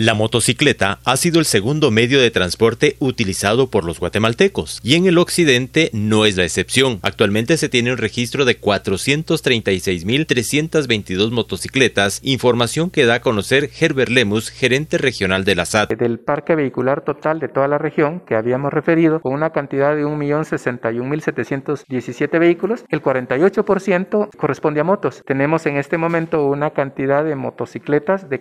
La motocicleta ha sido el segundo medio de transporte utilizado por los guatemaltecos y en el occidente no es la excepción. Actualmente se tiene un registro de 436.322 motocicletas, información que da a conocer Herbert Lemus, gerente regional de la SAT. Del parque vehicular total de toda la región que habíamos referido, con una cantidad de 1.061.717 vehículos, el 48% corresponde a motos. Tenemos en este momento una cantidad de motocicletas de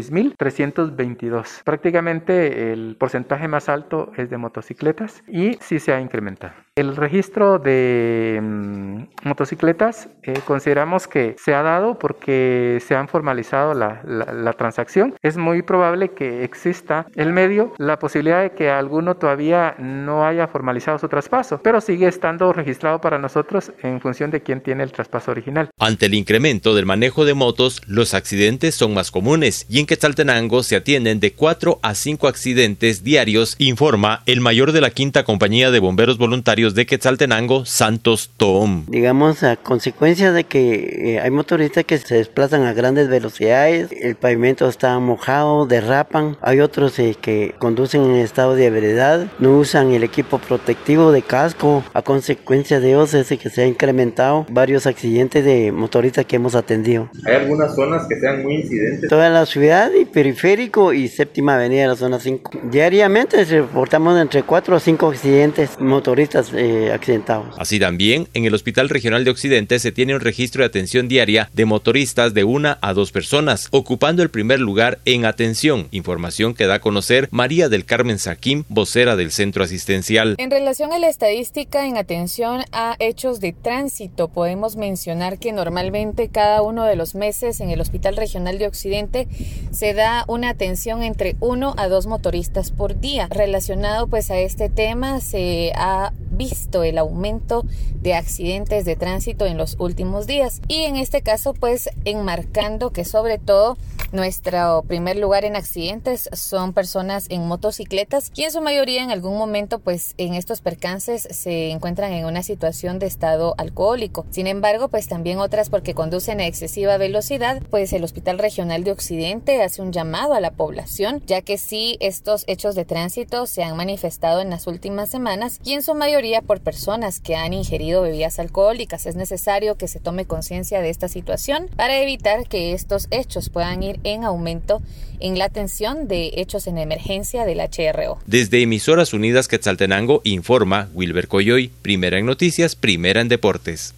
436.322. Prácticamente el porcentaje más alto es de motocicletas y sí se ha incrementado. El registro de mm, motocicletas eh, consideramos que se ha dado porque se han formalizado la, la, transacción. Es muy probable que exista el medio la posibilidad de que alguno todavía no haya formalizado su traspaso, pero sigue estando registrado para nosotros en función de quién tiene el traspaso original. Ante el incremento del manejo de motos, los accidentes son más comunes y en Quetzaltenango se atienden de 4 a 5 accidentes diarios, informa el mayor de la quinta compañía de bomberos voluntarios de Quetzaltenango, Santos Tom. Digamos, a consecuencia de que eh, hay motoristas que se desplazan a grandes velocidades, el pavimento está mojado, derrapan, hay otros eh, que conducen en estado de ebriedad, no usan el equipo protectivo de casco, a consecuencia de eso es que se ha incrementado varios accidentes de motoristas que hemos atendido. ¿Hay algunas zonas que sean muy incidentes? Toda la ciudad y periférico y séptima avenida de la zona 5. Diariamente reportamos entre 4 a 5 accidentes motoristas eh, accidentados. Así también, en el Hospital Regional de Occidente se tiene un registro de atención diaria de motoristas de una a dos personas, ocupando el primer lugar en atención, información que da a conocer María del Carmen Saquim, vocera del centro asistencial. En relación a la estadística en atención a hechos de tránsito, podemos mencionar que normalmente cada uno de los meses en el Hospital Regional de Occidente se da una atención entre uno a dos motoristas por día. Relacionado pues a este tema se ha visto el aumento de accidentes de tránsito en los últimos días y en este caso pues enmarcando que sobre todo nuestro primer lugar en accidentes son personas en motocicletas y en su mayoría en algún momento pues en estos percances se encuentran en una situación de estado alcohólico. Sin embargo pues también otras porque conducen a excesiva velocidad pues el Hospital Regional de Occidente hace un llamado a la población ya que sí estos hechos de tránsito se han manifestado en las últimas semanas y en su mayoría por personas que han ingerido bebidas alcohólicas. Es necesario que se tome conciencia de esta situación para evitar que estos hechos puedan ir en aumento en la atención de hechos en emergencia del HRO. Desde Emisoras Unidas Quetzaltenango informa Wilber Coyoy, primera en noticias, primera en deportes.